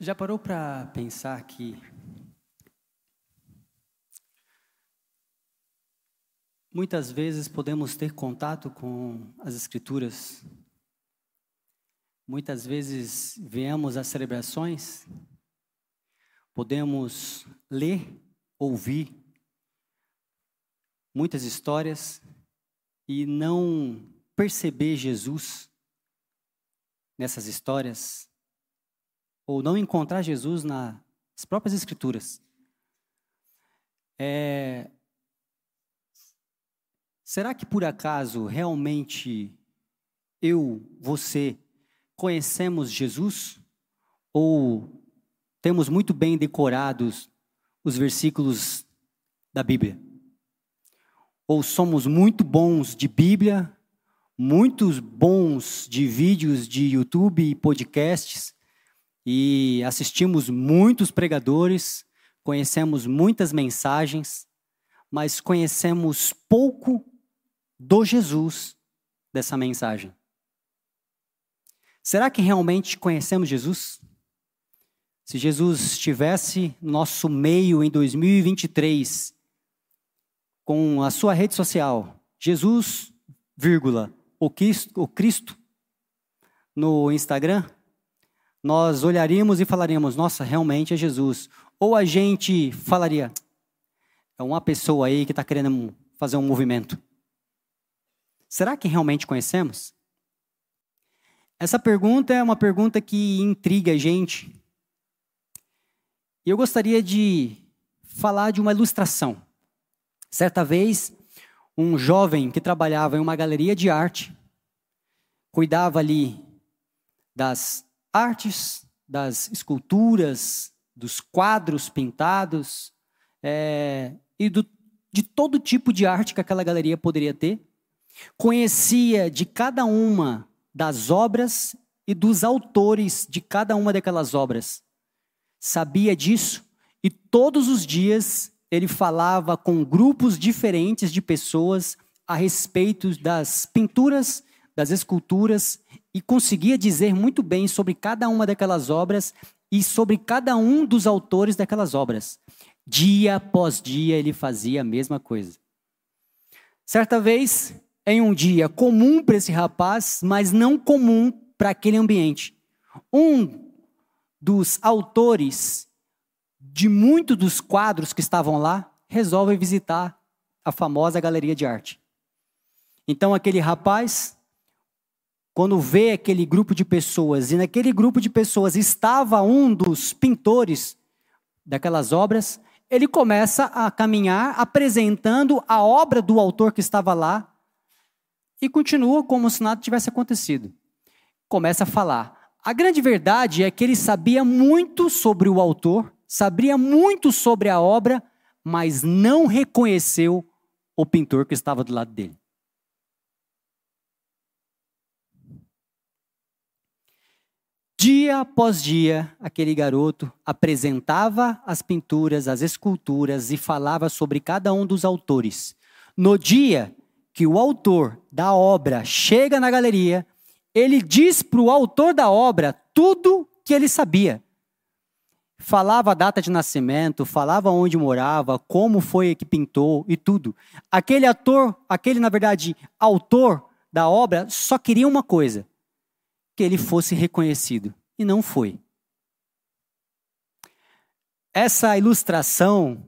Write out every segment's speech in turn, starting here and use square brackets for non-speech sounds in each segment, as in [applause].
Já parou para pensar que muitas vezes podemos ter contato com as Escrituras? Muitas vezes viemos às celebrações, podemos ler, ouvir muitas histórias e não perceber Jesus nessas histórias ou não encontrar Jesus nas próprias Escrituras. É... Será que por acaso realmente eu, você, conhecemos Jesus? Ou temos muito bem decorados os versículos da Bíblia? Ou somos muito bons de Bíblia, muitos bons de vídeos de YouTube e podcasts, e assistimos muitos pregadores, conhecemos muitas mensagens, mas conhecemos pouco do Jesus dessa mensagem. Será que realmente conhecemos Jesus? Se Jesus estivesse no nosso meio em 2023, com a sua rede social, Jesus, vírgula, o Cristo, o Cristo no Instagram, nós olharíamos e falaríamos: nossa, realmente é Jesus. Ou a gente falaria: é uma pessoa aí que está querendo fazer um movimento. Será que realmente conhecemos? Essa pergunta é uma pergunta que intriga a gente. E eu gostaria de falar de uma ilustração. Certa vez, um jovem que trabalhava em uma galeria de arte, cuidava ali das artes, das esculturas, dos quadros pintados é, e do, de todo tipo de arte que aquela galeria poderia ter. Conhecia de cada uma das obras e dos autores de cada uma daquelas obras. Sabia disso e todos os dias ele falava com grupos diferentes de pessoas a respeito das pinturas, das esculturas e conseguia dizer muito bem sobre cada uma daquelas obras e sobre cada um dos autores daquelas obras. Dia após dia ele fazia a mesma coisa. Certa vez, em um dia comum para esse rapaz, mas não comum para aquele ambiente, um dos autores de muitos dos quadros que estavam lá resolve visitar a famosa galeria de arte. Então aquele rapaz quando vê aquele grupo de pessoas, e naquele grupo de pessoas estava um dos pintores daquelas obras, ele começa a caminhar apresentando a obra do autor que estava lá e continua como se nada tivesse acontecido. Começa a falar. A grande verdade é que ele sabia muito sobre o autor, sabia muito sobre a obra, mas não reconheceu o pintor que estava do lado dele. Dia após dia, aquele garoto apresentava as pinturas, as esculturas e falava sobre cada um dos autores. No dia que o autor da obra chega na galeria, ele diz para o autor da obra tudo que ele sabia. Falava a data de nascimento, falava onde morava, como foi que pintou e tudo. Aquele ator, aquele, na verdade, autor da obra, só queria uma coisa: que ele fosse reconhecido. E não foi. Essa ilustração,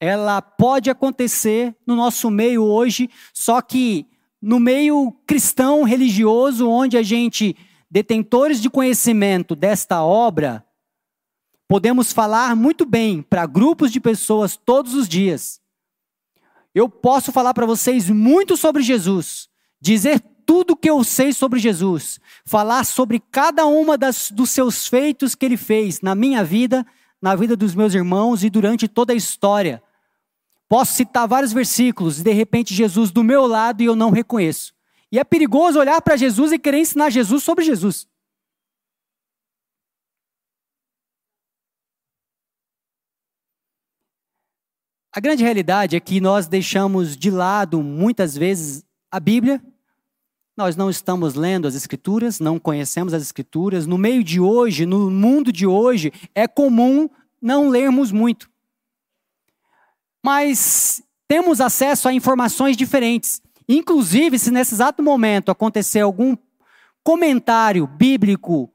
ela pode acontecer no nosso meio hoje, só que no meio cristão religioso, onde a gente, detentores de conhecimento desta obra, podemos falar muito bem para grupos de pessoas todos os dias. Eu posso falar para vocês muito sobre Jesus, dizer tudo que eu sei sobre Jesus, falar sobre cada uma das, dos seus feitos que ele fez na minha vida, na vida dos meus irmãos e durante toda a história. Posso citar vários versículos e de repente Jesus do meu lado e eu não reconheço. E é perigoso olhar para Jesus e querer ensinar Jesus sobre Jesus. A grande realidade é que nós deixamos de lado muitas vezes a Bíblia nós não estamos lendo as Escrituras, não conhecemos as Escrituras. No meio de hoje, no mundo de hoje, é comum não lermos muito. Mas temos acesso a informações diferentes. Inclusive, se nesse exato momento acontecer algum comentário bíblico,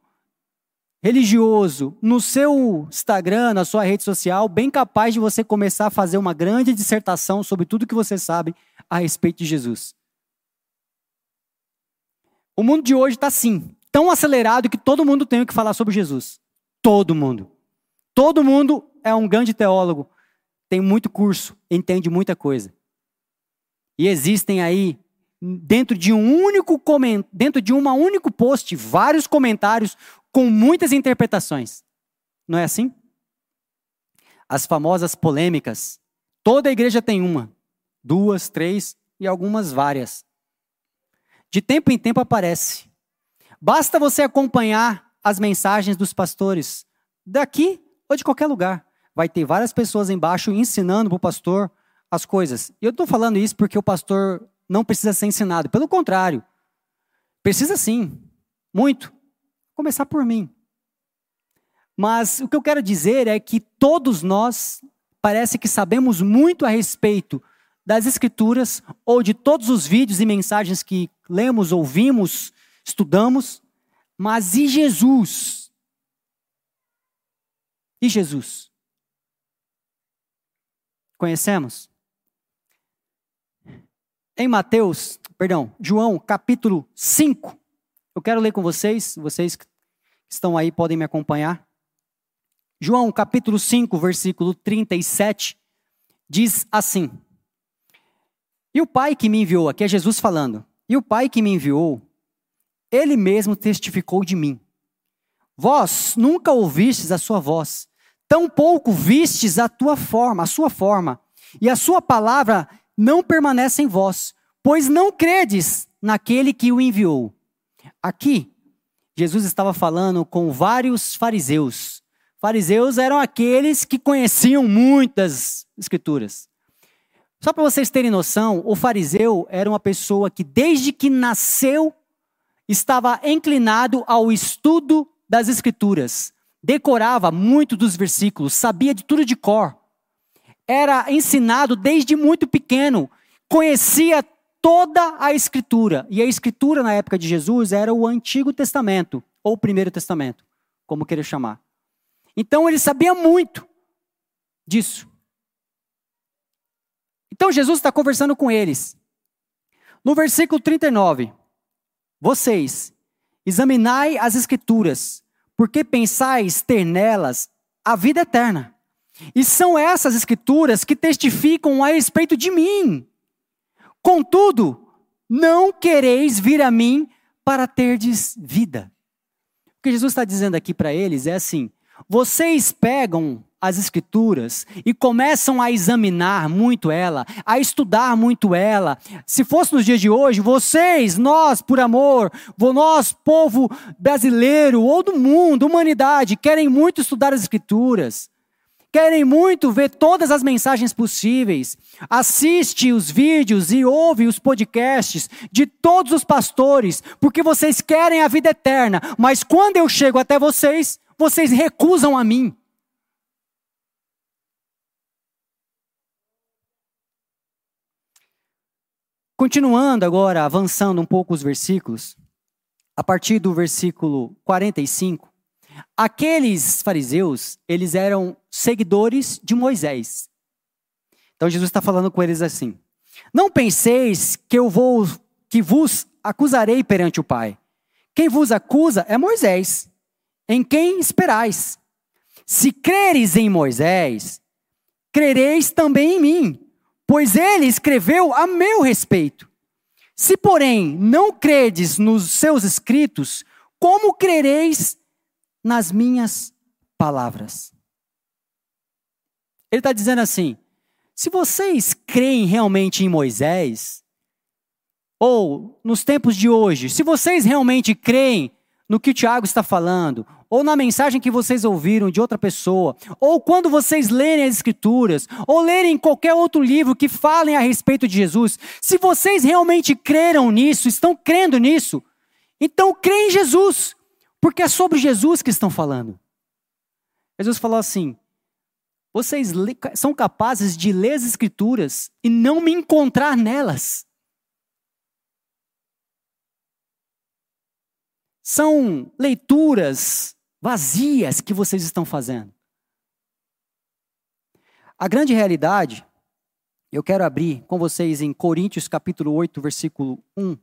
religioso, no seu Instagram, na sua rede social, bem capaz de você começar a fazer uma grande dissertação sobre tudo que você sabe a respeito de Jesus. O mundo de hoje está assim, tão acelerado que todo mundo tem o que falar sobre Jesus. Todo mundo. Todo mundo é um grande teólogo, tem muito curso, entende muita coisa. E existem aí dentro de um único dentro de um único post, vários comentários com muitas interpretações. Não é assim? As famosas polêmicas. Toda igreja tem uma, duas, três e algumas várias de tempo em tempo aparece. Basta você acompanhar as mensagens dos pastores, daqui ou de qualquer lugar. Vai ter várias pessoas embaixo ensinando para o pastor as coisas. E eu estou falando isso porque o pastor não precisa ser ensinado. Pelo contrário, precisa sim, muito. Começar por mim. Mas o que eu quero dizer é que todos nós parece que sabemos muito a respeito das Escrituras ou de todos os vídeos e mensagens que lemos, ouvimos, estudamos, mas e Jesus? E Jesus? Conhecemos? Em Mateus, perdão, João, capítulo 5, eu quero ler com vocês, vocês que estão aí podem me acompanhar. João, capítulo 5, versículo 37, diz assim: e o Pai que me enviou, aqui é Jesus falando, e o Pai que me enviou, ele mesmo testificou de mim. Vós nunca ouvistes a sua voz, tampouco vistes a tua forma, a sua forma, e a sua palavra não permanece em vós, pois não credes naquele que o enviou. Aqui, Jesus estava falando com vários fariseus. Fariseus eram aqueles que conheciam muitas escrituras. Só para vocês terem noção, o fariseu era uma pessoa que, desde que nasceu, estava inclinado ao estudo das Escrituras. Decorava muito dos versículos, sabia de tudo de cor. Era ensinado desde muito pequeno, conhecia toda a Escritura. E a Escritura, na época de Jesus, era o Antigo Testamento, ou o Primeiro Testamento, como querer chamar. Então ele sabia muito disso. Então Jesus está conversando com eles. No versículo 39, vocês examinai as Escrituras, porque pensais ter nelas a vida eterna. E são essas Escrituras que testificam a respeito de mim. Contudo, não quereis vir a mim para terdes vida. O que Jesus está dizendo aqui para eles é assim: vocês pegam as escrituras e começam a examinar muito ela, a estudar muito ela. Se fosse nos dias de hoje, vocês, nós, por amor, nós, povo brasileiro ou do mundo, humanidade, querem muito estudar as escrituras. Querem muito ver todas as mensagens possíveis. Assiste os vídeos e ouve os podcasts de todos os pastores, porque vocês querem a vida eterna. Mas quando eu chego até vocês, vocês recusam a mim. Continuando agora, avançando um pouco os versículos, a partir do versículo 45, aqueles fariseus, eles eram seguidores de Moisés. Então Jesus está falando com eles assim: Não penseis que eu vou, que vos acusarei perante o Pai. Quem vos acusa é Moisés, em quem esperais? Se creres em Moisés, crereis também em mim, pois ele escreveu a meu respeito. Se, porém, não credes nos seus escritos, como crereis nas minhas palavras? Ele está dizendo assim: se vocês creem realmente em Moisés, ou nos tempos de hoje, se vocês realmente creem no que o Tiago está falando, ou na mensagem que vocês ouviram de outra pessoa, ou quando vocês lerem as Escrituras, ou lerem qualquer outro livro que falem a respeito de Jesus, se vocês realmente creram nisso, estão crendo nisso, então creem em Jesus, porque é sobre Jesus que estão falando. Jesus falou assim: vocês são capazes de ler as Escrituras e não me encontrar nelas. São leituras vazias que vocês estão fazendo. A grande realidade, eu quero abrir com vocês em Coríntios capítulo 8, versículo 1.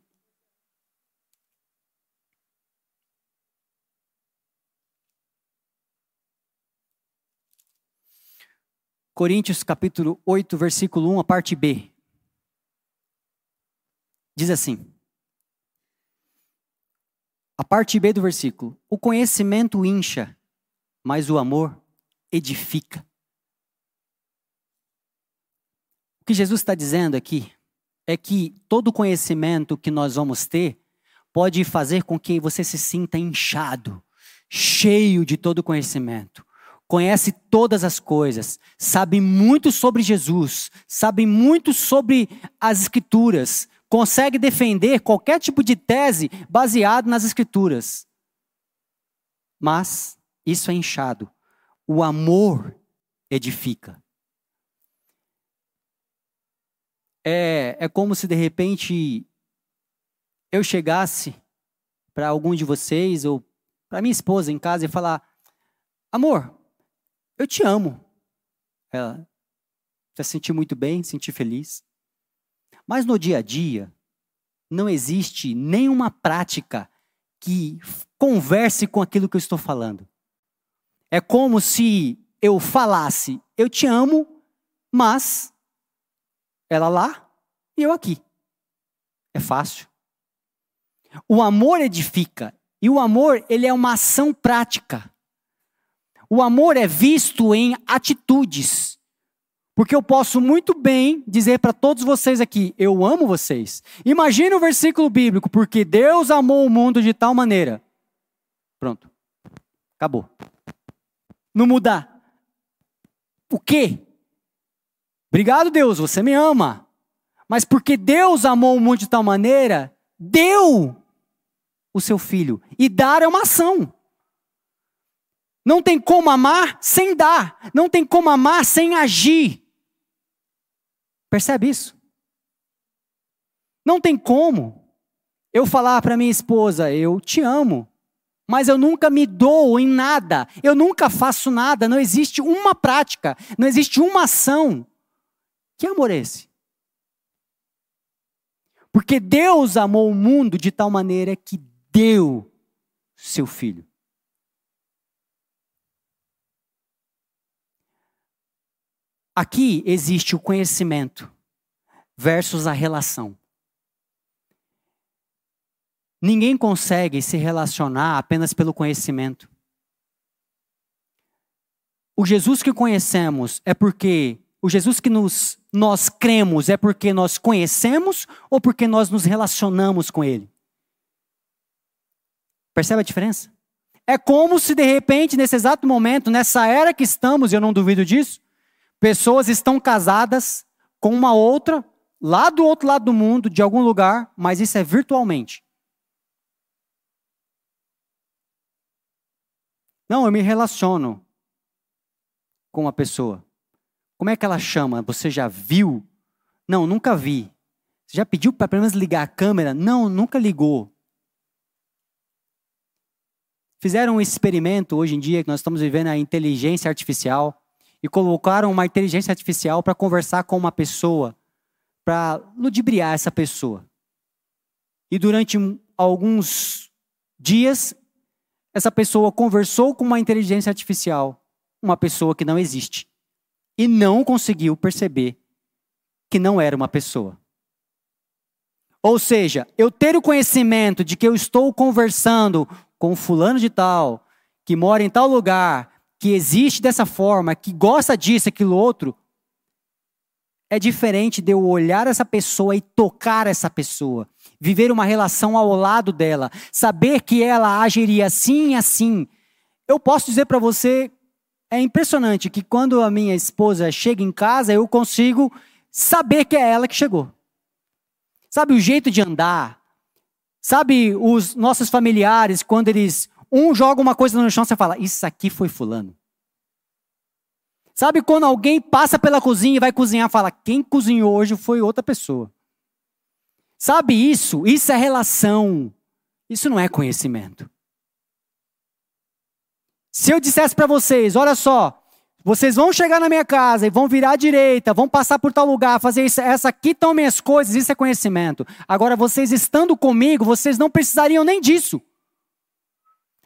Coríntios capítulo 8, versículo 1, a parte B. Diz assim: a parte B do versículo: O conhecimento incha, mas o amor edifica. O que Jesus está dizendo aqui é que todo conhecimento que nós vamos ter pode fazer com que você se sinta inchado, cheio de todo conhecimento. Conhece todas as coisas, sabe muito sobre Jesus, sabe muito sobre as Escrituras, consegue defender qualquer tipo de tese baseado nas escrituras. Mas isso é inchado. O amor edifica. É, é como se de repente eu chegasse para algum de vocês ou para minha esposa em casa e falar: Amor, eu te amo. Ela se sentir muito bem, sentir feliz. Mas no dia a dia, não existe nenhuma prática que converse com aquilo que eu estou falando. É como se eu falasse, eu te amo, mas ela lá e eu aqui. É fácil. O amor edifica. E o amor, ele é uma ação prática. O amor é visto em atitudes. Porque eu posso muito bem dizer para todos vocês aqui: eu amo vocês. Imagine o versículo bíblico, porque Deus amou o mundo de tal maneira. Pronto. Acabou. Não mudar. O quê? Obrigado, Deus, você me ama. Mas porque Deus amou o mundo de tal maneira, deu o seu filho. E dar é uma ação. Não tem como amar sem dar. Não tem como amar sem agir. Percebe isso? Não tem como eu falar para minha esposa, eu te amo, mas eu nunca me dou em nada, eu nunca faço nada, não existe uma prática, não existe uma ação. Que amor é esse? Porque Deus amou o mundo de tal maneira que deu seu filho. Aqui existe o conhecimento versus a relação. Ninguém consegue se relacionar apenas pelo conhecimento. O Jesus que conhecemos é porque o Jesus que nos, nós cremos é porque nós conhecemos ou porque nós nos relacionamos com Ele? Percebe a diferença? É como se de repente, nesse exato momento, nessa era que estamos, e eu não duvido disso, Pessoas estão casadas com uma outra, lá do outro lado do mundo, de algum lugar, mas isso é virtualmente. Não, eu me relaciono com uma pessoa. Como é que ela chama? Você já viu? Não, nunca vi. Você já pediu para pelo menos ligar a câmera? Não, nunca ligou. Fizeram um experimento hoje em dia que nós estamos vivendo a inteligência artificial e colocaram uma inteligência artificial para conversar com uma pessoa, para ludibriar essa pessoa. E durante alguns dias, essa pessoa conversou com uma inteligência artificial, uma pessoa que não existe, e não conseguiu perceber que não era uma pessoa. Ou seja, eu ter o conhecimento de que eu estou conversando com fulano de tal, que mora em tal lugar, que existe dessa forma, que gosta disso, aquilo outro, é diferente de eu olhar essa pessoa e tocar essa pessoa, viver uma relação ao lado dela, saber que ela agiria assim e assim. Eu posso dizer para você, é impressionante que quando a minha esposa chega em casa, eu consigo saber que é ela que chegou. Sabe o jeito de andar? Sabe os nossos familiares, quando eles. Um joga uma coisa no chão, você fala, isso aqui foi fulano. Sabe quando alguém passa pela cozinha e vai cozinhar, fala, quem cozinhou hoje foi outra pessoa. Sabe isso? Isso é relação. Isso não é conhecimento. Se eu dissesse para vocês, olha só, vocês vão chegar na minha casa e vão virar à direita, vão passar por tal lugar, fazer isso, essa aqui estão minhas coisas, isso é conhecimento. Agora, vocês estando comigo, vocês não precisariam nem disso.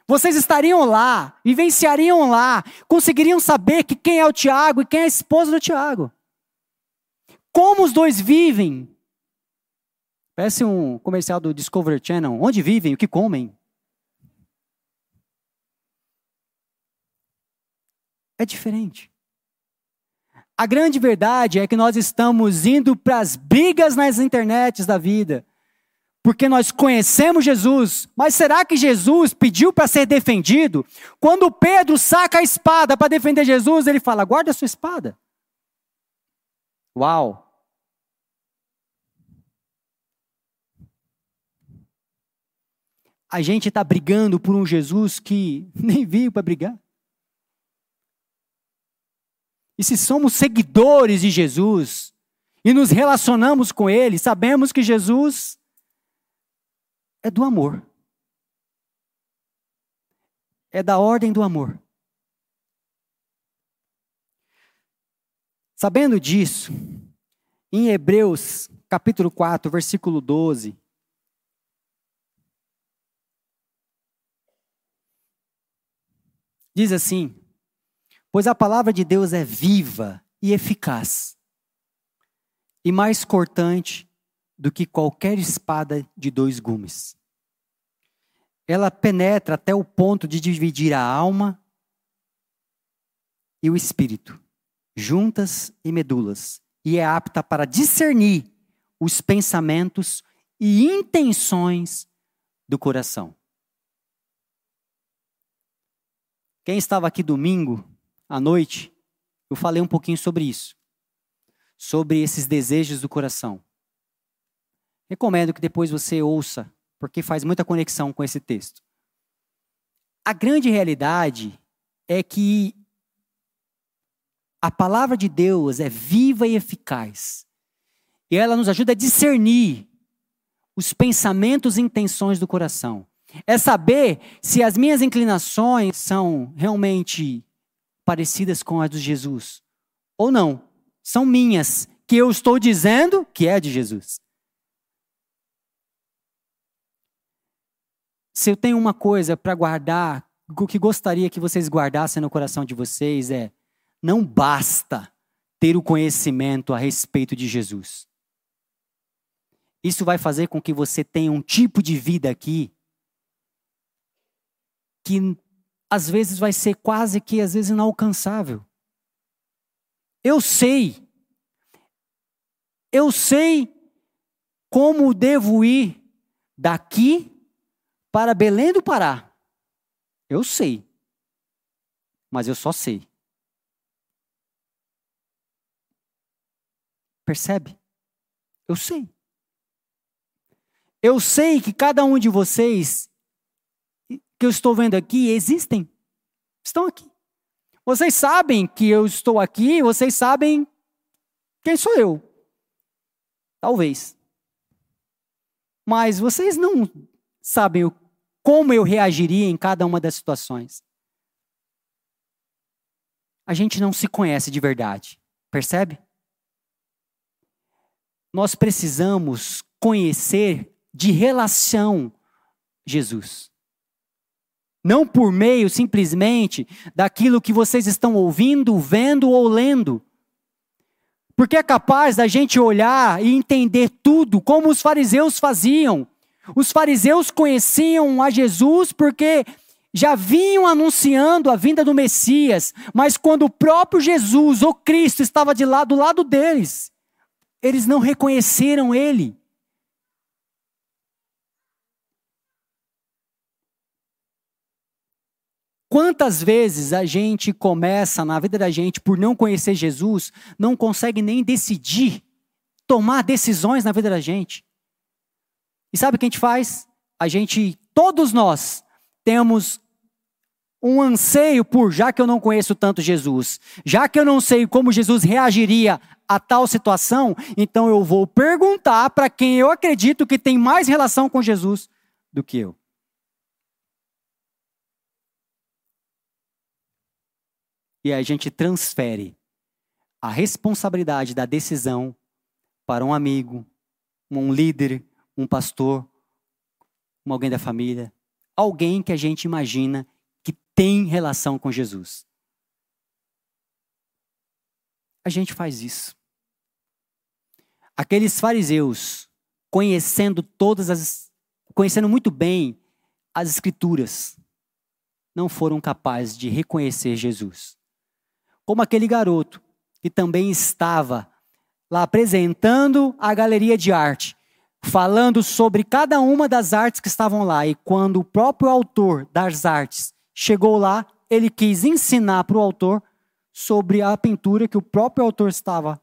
Vocês estariam lá, vivenciariam lá, conseguiriam saber que quem é o Tiago e quem é a esposa do Tiago. Como os dois vivem, Parece um comercial do Discovery Channel. Onde vivem? O que comem? É diferente. A grande verdade é que nós estamos indo para as brigas nas internets da vida, porque nós conhecemos Jesus, mas será que Jesus pediu para ser defendido? Quando Pedro saca a espada para defender Jesus, ele fala: guarda a sua espada. Uau! a gente está brigando por um Jesus que [laughs] nem veio para brigar. E se somos seguidores de Jesus e nos relacionamos com Ele, sabemos que Jesus é do amor. É da ordem do amor. Sabendo disso, em Hebreus capítulo 4, versículo 12, Diz assim: Pois a palavra de Deus é viva e eficaz, e mais cortante do que qualquer espada de dois gumes. Ela penetra até o ponto de dividir a alma e o espírito, juntas e medulas, e é apta para discernir os pensamentos e intenções do coração. Quem estava aqui domingo à noite, eu falei um pouquinho sobre isso. Sobre esses desejos do coração. Recomendo que depois você ouça, porque faz muita conexão com esse texto. A grande realidade é que a palavra de Deus é viva e eficaz. E ela nos ajuda a discernir os pensamentos e intenções do coração. É saber se as minhas inclinações são realmente parecidas com as de Jesus ou não. São minhas, que eu estou dizendo que é de Jesus. Se eu tenho uma coisa para guardar, o que gostaria que vocês guardassem no coração de vocês é: não basta ter o conhecimento a respeito de Jesus. Isso vai fazer com que você tenha um tipo de vida aqui que às vezes vai ser quase que às vezes inalcançável. Eu sei. Eu sei como devo ir daqui para Belém do Pará. Eu sei. Mas eu só sei. Percebe? Eu sei. Eu sei que cada um de vocês que eu estou vendo aqui existem. Estão aqui. Vocês sabem que eu estou aqui, vocês sabem quem sou eu. Talvez. Mas vocês não sabem como eu reagiria em cada uma das situações. A gente não se conhece de verdade, percebe? Nós precisamos conhecer de relação Jesus. Não por meio simplesmente daquilo que vocês estão ouvindo, vendo ou lendo. Porque é capaz da gente olhar e entender tudo como os fariseus faziam. Os fariseus conheciam a Jesus porque já vinham anunciando a vinda do Messias, mas quando o próprio Jesus, o Cristo, estava de lado, do lado deles, eles não reconheceram ele. Quantas vezes a gente começa na vida da gente por não conhecer Jesus, não consegue nem decidir, tomar decisões na vida da gente. E sabe o que a gente faz? A gente, todos nós, temos um anseio por, já que eu não conheço tanto Jesus, já que eu não sei como Jesus reagiria a tal situação, então eu vou perguntar para quem eu acredito que tem mais relação com Jesus do que eu. E aí a gente transfere a responsabilidade da decisão para um amigo, um líder, um pastor, alguém da família, alguém que a gente imagina que tem relação com Jesus. A gente faz isso. Aqueles fariseus, conhecendo todas as conhecendo muito bem as escrituras, não foram capazes de reconhecer Jesus. Como aquele garoto que também estava lá apresentando a galeria de arte, falando sobre cada uma das artes que estavam lá. E quando o próprio autor das artes chegou lá, ele quis ensinar para o autor sobre a pintura que o próprio autor estava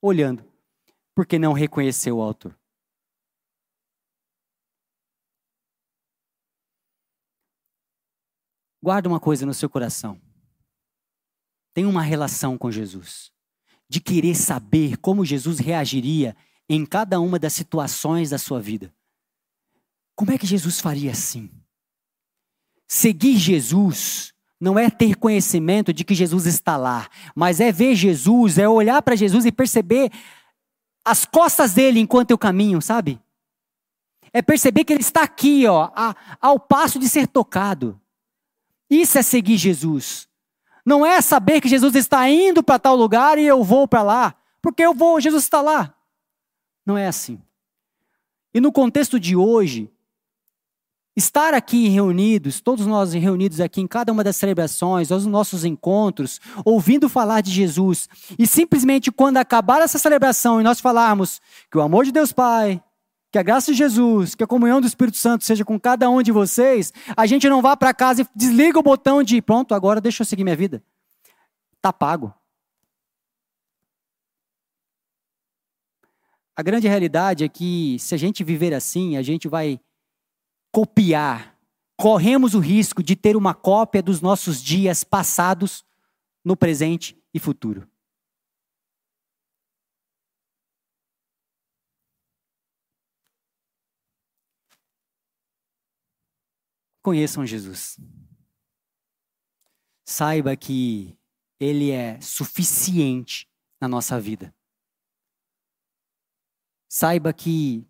olhando, porque não reconheceu o autor. Guarda uma coisa no seu coração. Tem uma relação com Jesus. De querer saber como Jesus reagiria em cada uma das situações da sua vida. Como é que Jesus faria assim? Seguir Jesus não é ter conhecimento de que Jesus está lá, mas é ver Jesus, é olhar para Jesus e perceber as costas dele enquanto eu caminho, sabe? É perceber que ele está aqui, ó, a, ao passo de ser tocado. Isso é seguir Jesus. Não é saber que Jesus está indo para tal lugar e eu vou para lá, porque eu vou, Jesus está lá. Não é assim. E no contexto de hoje, estar aqui reunidos, todos nós reunidos aqui em cada uma das celebrações, os nossos encontros, ouvindo falar de Jesus, e simplesmente quando acabar essa celebração e nós falarmos que o amor de Deus Pai, que a graça de Jesus, que a comunhão do Espírito Santo seja com cada um de vocês, a gente não vá para casa e desliga o botão de pronto, agora deixa eu seguir minha vida. Tá pago. A grande realidade é que se a gente viver assim, a gente vai copiar. Corremos o risco de ter uma cópia dos nossos dias passados no presente e futuro. Conheçam Jesus. Saiba que Ele é suficiente na nossa vida. Saiba que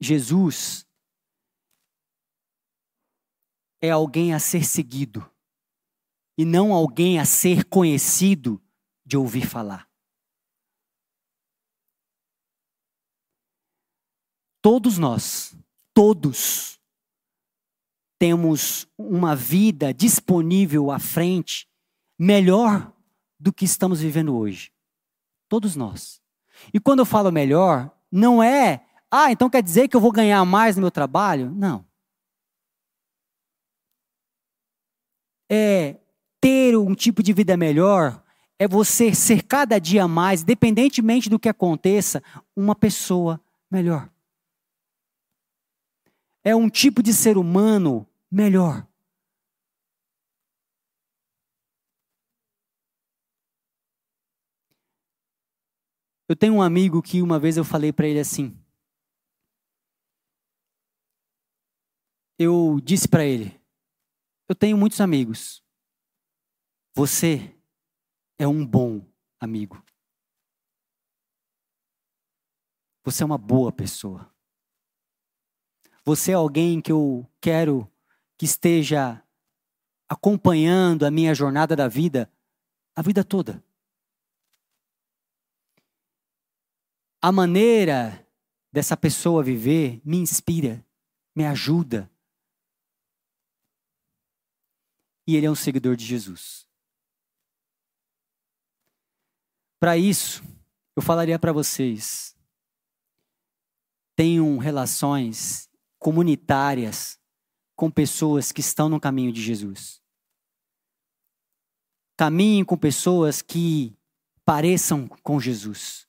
Jesus é alguém a ser seguido e não alguém a ser conhecido de ouvir falar. Todos nós, todos, temos uma vida disponível à frente melhor do que estamos vivendo hoje. Todos nós. E quando eu falo melhor, não é, ah, então quer dizer que eu vou ganhar mais no meu trabalho? Não. É ter um tipo de vida melhor, é você ser cada dia mais, independentemente do que aconteça, uma pessoa melhor. É um tipo de ser humano melhor. Eu tenho um amigo que uma vez eu falei para ele assim. Eu disse para ele: Eu tenho muitos amigos. Você é um bom amigo. Você é uma boa pessoa. Você é alguém que eu quero que esteja acompanhando a minha jornada da vida a vida toda. A maneira dessa pessoa viver me inspira, me ajuda. E ele é um seguidor de Jesus. Para isso, eu falaria para vocês: tenham relações comunitárias com pessoas que estão no caminho de Jesus. Caminhem com pessoas que pareçam com Jesus.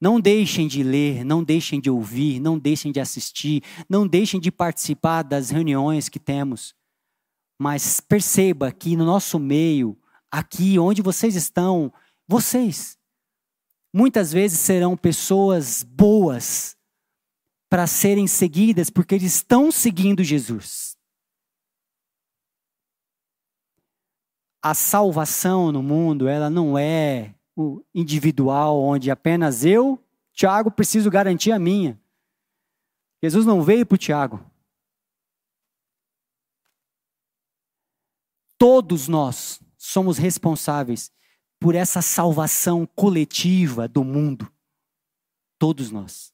Não deixem de ler, não deixem de ouvir, não deixem de assistir, não deixem de participar das reuniões que temos. Mas perceba que no nosso meio, aqui onde vocês estão, vocês muitas vezes serão pessoas boas para serem seguidas porque eles estão seguindo Jesus. A salvação no mundo, ela não é o individual onde apenas eu, Tiago, preciso garantir a minha. Jesus não veio para o Tiago. Todos nós somos responsáveis por essa salvação coletiva do mundo. Todos nós.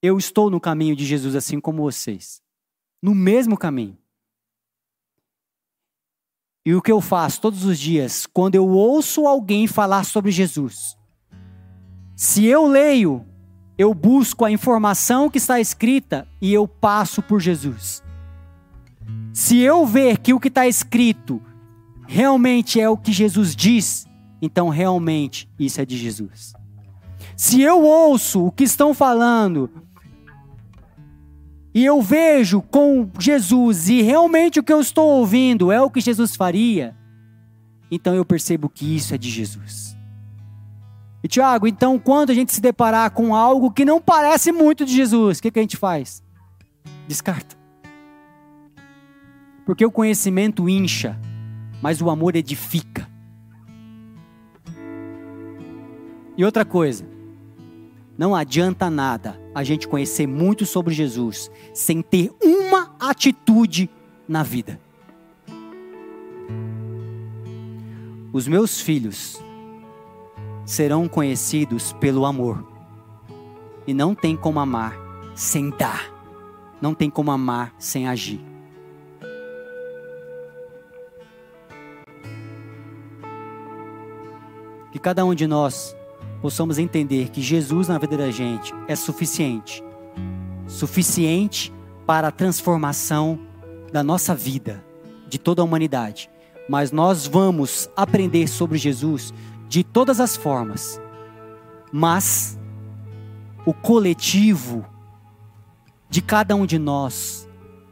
Eu estou no caminho de Jesus assim como vocês. No mesmo caminho. E o que eu faço todos os dias, quando eu ouço alguém falar sobre Jesus, se eu leio, eu busco a informação que está escrita e eu passo por Jesus. Se eu ver que o que está escrito realmente é o que Jesus diz, então realmente isso é de Jesus. Se eu ouço o que estão falando e eu vejo com Jesus e realmente o que eu estou ouvindo é o que Jesus faria, então eu percebo que isso é de Jesus. E Tiago, então quando a gente se deparar com algo que não parece muito de Jesus, o que, que a gente faz? Descarta. Porque o conhecimento incha, mas o amor edifica. E outra coisa, não adianta nada a gente conhecer muito sobre Jesus sem ter uma atitude na vida. Os meus filhos serão conhecidos pelo amor. E não tem como amar sem dar. Não tem como amar sem agir. Que cada um de nós possamos entender que Jesus na vida da gente é suficiente suficiente para a transformação da nossa vida, de toda a humanidade. Mas nós vamos aprender sobre Jesus de todas as formas. Mas o coletivo de cada um de nós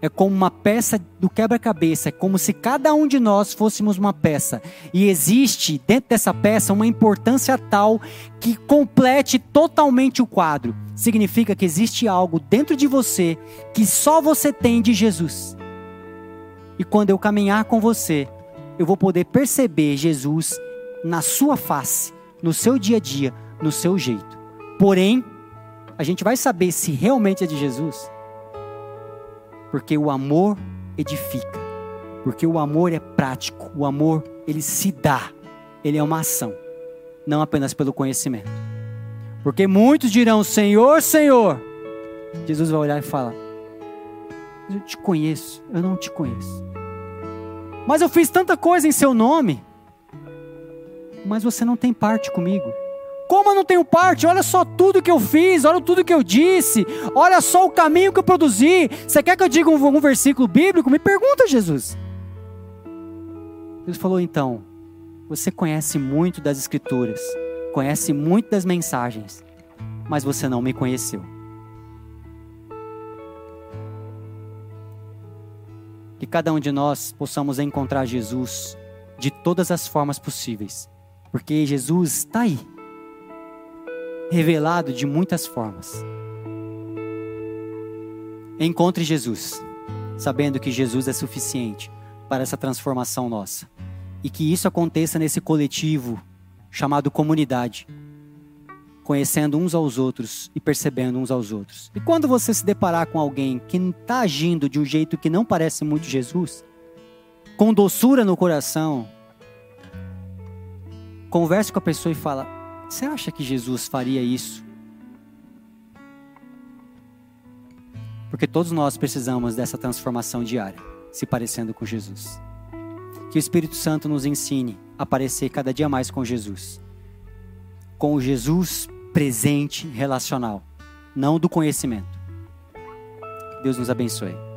é como uma peça do quebra-cabeça, é como se cada um de nós fôssemos uma peça. E existe dentro dessa peça uma importância tal que complete totalmente o quadro. Significa que existe algo dentro de você que só você tem de Jesus. E quando eu caminhar com você, eu vou poder perceber Jesus na sua face, no seu dia a dia, no seu jeito. Porém, a gente vai saber se realmente é de Jesus porque o amor edifica. Porque o amor é prático, o amor ele se dá. Ele é uma ação, não apenas pelo conhecimento. Porque muitos dirão: Senhor, Senhor. Jesus vai olhar e falar: Eu te conheço, eu não te conheço. Mas eu fiz tanta coisa em seu nome. Mas você não tem parte comigo. Como eu não tenho parte? Olha só tudo que eu fiz, olha tudo que eu disse, olha só o caminho que eu produzi. Você quer que eu diga um, um versículo bíblico? Me pergunta, Jesus. Deus falou então: Você conhece muito das Escrituras, conhece muito das mensagens, mas você não me conheceu. Que cada um de nós possamos encontrar Jesus de todas as formas possíveis, porque Jesus está aí revelado de muitas formas. Encontre Jesus, sabendo que Jesus é suficiente para essa transformação nossa. E que isso aconteça nesse coletivo chamado comunidade, conhecendo uns aos outros e percebendo uns aos outros. E quando você se deparar com alguém que está agindo de um jeito que não parece muito Jesus, com doçura no coração, converse com a pessoa e fala: você acha que Jesus faria isso? Porque todos nós precisamos dessa transformação diária, se parecendo com Jesus. Que o Espírito Santo nos ensine a parecer cada dia mais com Jesus. Com o Jesus presente relacional, não do conhecimento. Deus nos abençoe.